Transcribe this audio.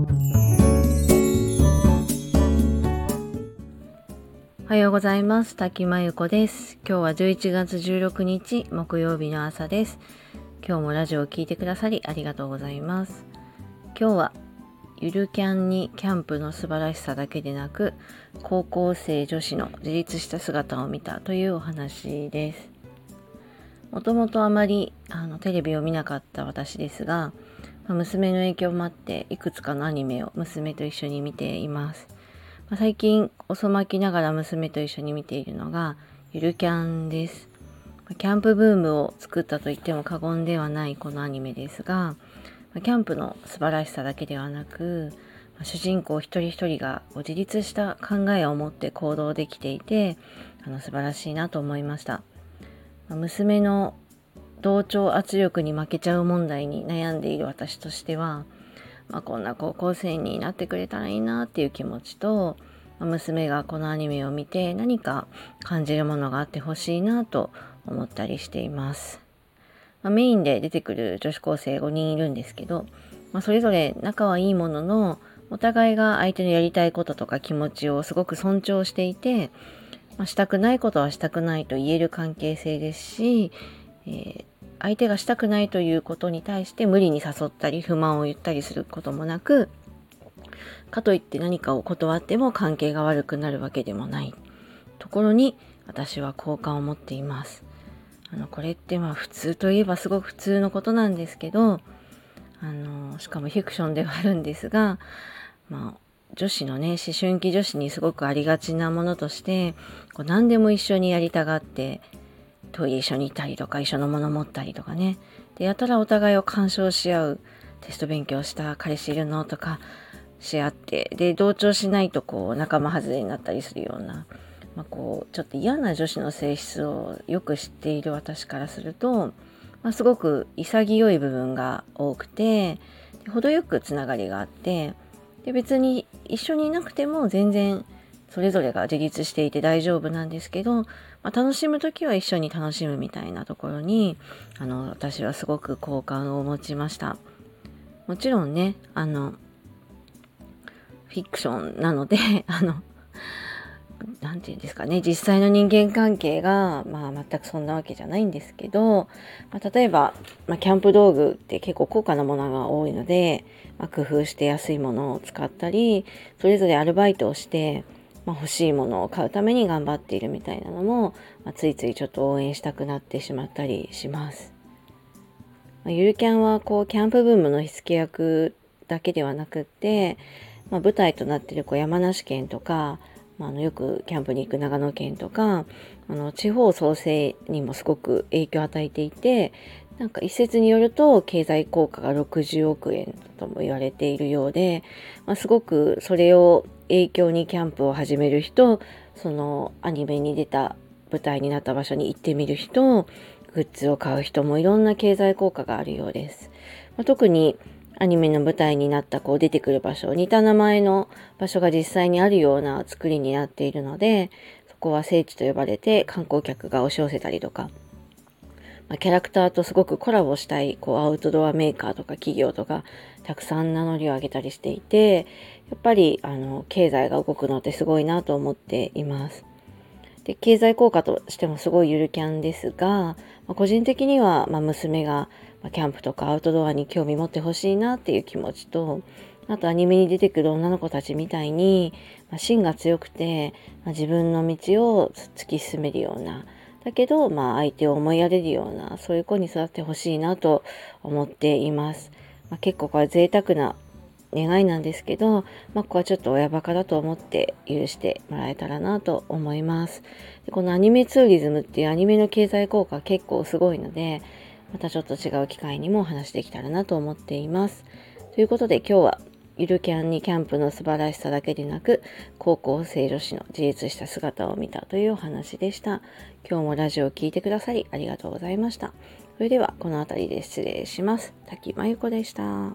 おはようございます。滝真由子です。今日は11月16日木曜日の朝です。今日もラジオを聴いてくださりありがとうございます。今日はゆるキャンにキャンプの素晴らしさだけでなく高校生女子の自立した姿を見たというお話です。もともとあまりあのテレビを見なかった私ですが、まあ娘の影響もあっていくつかのアニメを娘と一緒に見ています。まあ最近遅まきながら娘と一緒に見ているのがゆるキャンです。キャンプブームを作ったと言っても過言ではないこのアニメですが、キャンプの素晴らしさだけではなく、主人公一人一人が自立した考えを持って行動できていてあの素晴らしいなと思いました。娘の同調圧力に負けちゃう問題に悩んでいる私としては、まあ、こんな高校生になってくれたらいいなっていう気持ちと、まあ娘がこのアニメを見て何か感じるものがあってほしいなと思ったりしています。まあメインで出てくる女子高生5人いるんですけど、まあ、それぞれ仲はいいもののお互いが相手のやりたいこととか気持ちをすごく尊重していて、まあ、したくないことはしたくないと言える関係性ですし、えー相手がしたくないということに対して無理に誘ったり不満を言ったりすることもなくかといって何かを断っても関係が悪くなるわけでもないところに私は好感を持っています。あのこれってまあ普通といえばすごく普通のことなんですけどあのしかもフィクションではあるんですが、まあ、女子のね思春期女子にすごくありがちなものとしてこう何でも一緒にやりたがってトイレ一緒に行ったりとか一緒のもの持ったりとかね。でやたらお互いを干渉し合うテスト勉強した彼氏いるのとかし合ってで同調しないとこう仲間外れになったりするような、まあ、こうちょっと嫌な女子の性質をよく知っている私からすると、まあ、すごく潔い部分が多くて程よくつながりがあってで別に一緒にいなくても全然それぞれが自立していて大丈夫なんですけど、まあ、楽しむ時は一緒に楽しむみたいなところにあの私はすごく好感を持ちました。もちろんねあのフィクションなので あのなんて言うんですかね実際の人間関係が、まあ、全くそんなわけじゃないんですけど、まあ、例えば、まあ、キャンプ道具って結構高価なものが多いので、まあ、工夫して安いものを使ったりそれぞれアルバイトをしてまあ、欲しいものを買うために頑張っているみたいなのも、まあ、ついついちょっと応援したくなってしまったりします。まあ、ゆるキャンはこうキャンプブームの火付け役だけではなくって、まあ、舞台となっているこう山梨県とか、まあ、あのよくキャンプに行く長野県とかあの地方創生にもすごく影響を与えていてなんか一説によると経済効果が60億円とも言われているようで、まあ、すごくそれを影響にキャンプを始める人そのアニメに出た舞台になった場所に行ってみる人グッズを買う人もいろんな経済効果があるようです。まあ、特にアニメの舞台になったこう出てくる場所似た名前の場所が実際にあるような作りになっているのでそこは聖地と呼ばれて観光客が押し寄せたりとかま、キャラクターとすごくコラボしたいこうアウトドアメーカーとか企業とかたくさん名乗りを上げたりしていてやっぱりあの経済が動くのってすごいなと思っています。で経済効果としてもすごいゆるキャンですが、まあ、個人的には、まあ、娘が、キャンプとかアウトドアに興味持ってほしいなっていう気持ちとあとアニメに出てくる女の子たちみたいに、まあ、芯が強くて、まあ、自分の道を突き進めるようなだけど、まあ、相手を思いやれるようなそういう子に育ってほしいなと思っています。まあ、結構これ贅沢な願いなんですけど、まあ、ここはちょっと親バカだと思って許してもらえたらなと思います。でこのアニメツーリズムっていうアニメの経済効果結構すごいので、またちょっと違う機会にもお話できたらなと思っています。ということで今日はゆるキャンにキャンプの素晴らしさだけでなく高校生女子の自立した姿を見たというお話でした。今日もラジオを聴いてくださりありがとうございました。それではこの辺りで失礼します。滝真由子でした。